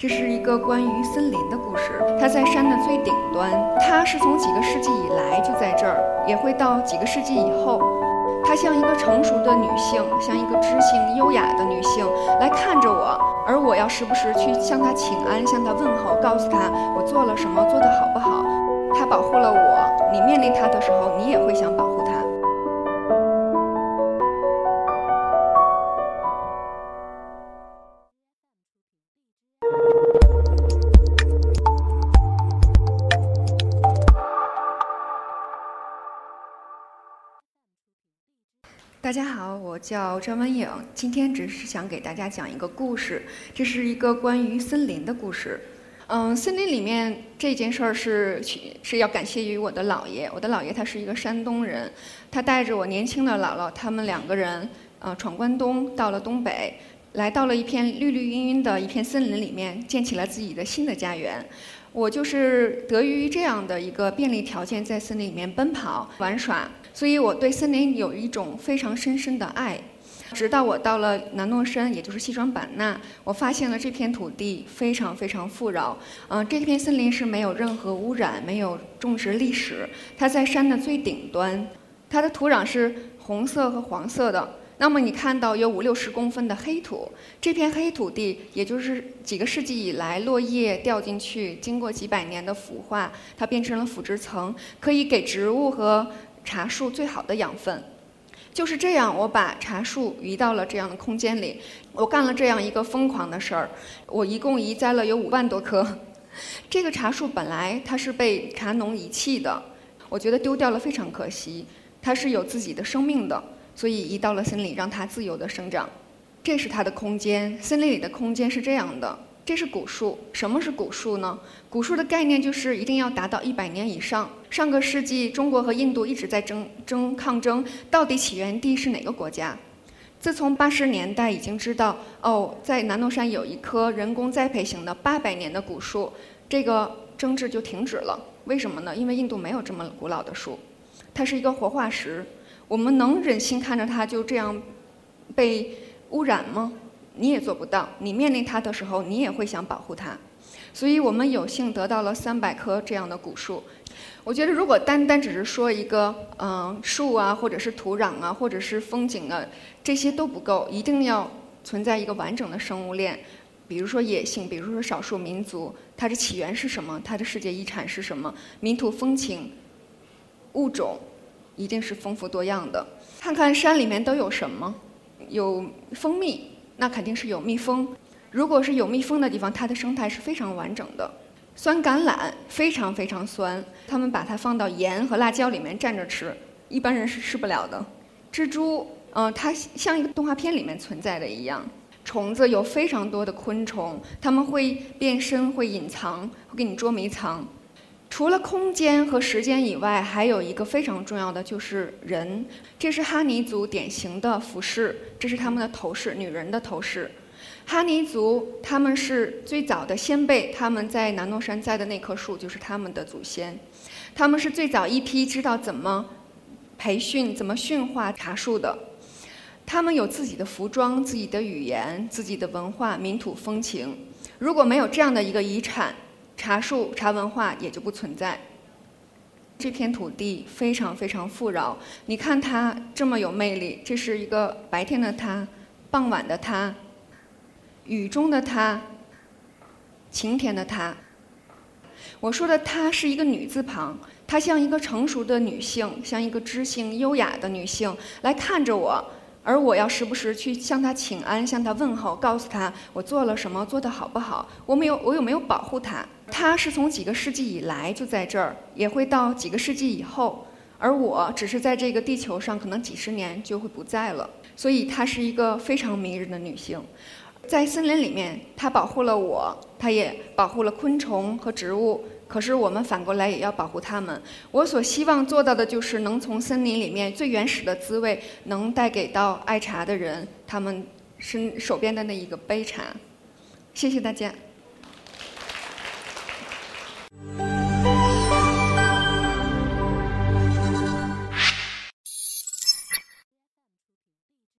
这是一个关于森林的故事。它在山的最顶端，它是从几个世纪以来就在这儿，也会到几个世纪以后。它像一个成熟的女性，像一个知性优雅的女性来看着我，而我要时不时去向她请安，向她问候，告诉她我做了什么，做得好不好。它保护了我，你面临它的时候，你也会想保护它。大家好，我叫张文颖，今天只是想给大家讲一个故事，这是一个关于森林的故事。嗯，森林里面这件事儿是是要感谢于我的姥爷，我的姥爷他是一个山东人，他带着我年轻的姥姥，他们两个人呃闯关东，到了东北，来到了一片绿绿茵茵的一片森林里面，建起了自己的新的家园。我就是得益于这样的一个便利条件，在森林里面奔跑玩耍。所以我对森林有一种非常深深的爱，直到我到了南诺山，也就是西双版纳，我发现了这片土地非常非常富饶。嗯，这片森林是没有任何污染，没有种植历史。它在山的最顶端，它的土壤是红色和黄色的。那么你看到有五六十公分的黑土，这片黑土地也就是几个世纪以来落叶掉进去，经过几百年的腐化，它变成了腐殖层，可以给植物和茶树最好的养分，就是这样。我把茶树移到了这样的空间里，我干了这样一个疯狂的事儿。我一共移栽了有五万多棵。这个茶树本来它是被茶农遗弃的，我觉得丢掉了非常可惜。它是有自己的生命的，所以移到了森林，让它自由的生长。这是它的空间，森林里的空间是这样的。这是古树，什么是古树呢？古树的概念就是一定要达到一百年以上。上个世纪，中国和印度一直在争争抗争，到底起源地是哪个国家？自从八十年代已经知道，哦，在南诺山有一棵人工栽培型的八百年的古树，这个争执就停止了。为什么呢？因为印度没有这么古老的树，它是一个活化石。我们能忍心看着它就这样被污染吗？你也做不到，你面临它的时候，你也会想保护它，所以我们有幸得到了三百棵这样的古树。我觉得，如果单单只是说一个嗯树啊，或者是土壤啊，或者是风景啊，这些都不够，一定要存在一个完整的生物链。比如说野性，比如说少数民族，它的起源是什么？它的世界遗产是什么？民土风情、物种，一定是丰富多样的。看看山里面都有什么？有蜂蜜。那肯定是有蜜蜂，如果是有蜜蜂的地方，它的生态是非常完整的。酸橄榄非常非常酸，他们把它放到盐和辣椒里面蘸着吃，一般人是吃不了的。蜘蛛，嗯，它像一个动画片里面存在的一样。虫子有非常多的昆虫，它们会变身，会隐藏，会给你捉迷藏。除了空间和时间以外，还有一个非常重要的就是人。这是哈尼族典型的服饰，这是他们的头饰，女人的头饰。哈尼族他们是最早的先辈，他们在南诺山栽的那棵树就是他们的祖先。他们是最早一批知道怎么培训、怎么驯化茶树的。他们有自己的服装、自己的语言、自己的文化、民土风情。如果没有这样的一个遗产，茶树、茶文化也就不存在。这片土地非常非常富饶，你看它这么有魅力。这是一个白天的它，傍晚的它，雨中的它，晴天的它。我说的她是一个女字旁，她像一个成熟的女性，像一个知性优雅的女性来看着我。而我要时不时去向他请安，向他问候，告诉他我做了什么，做得好不好，我没有，我有没有保护他？他是从几个世纪以来就在这儿，也会到几个世纪以后，而我只是在这个地球上，可能几十年就会不在了。所以她是一个非常迷人的女性，在森林里面，她保护了我，她也保护了昆虫和植物。可是我们反过来也要保护它们。我所希望做到的就是能从森林里面最原始的滋味，能带给到爱茶的人，他们身手边的那一个杯茶。谢谢大家。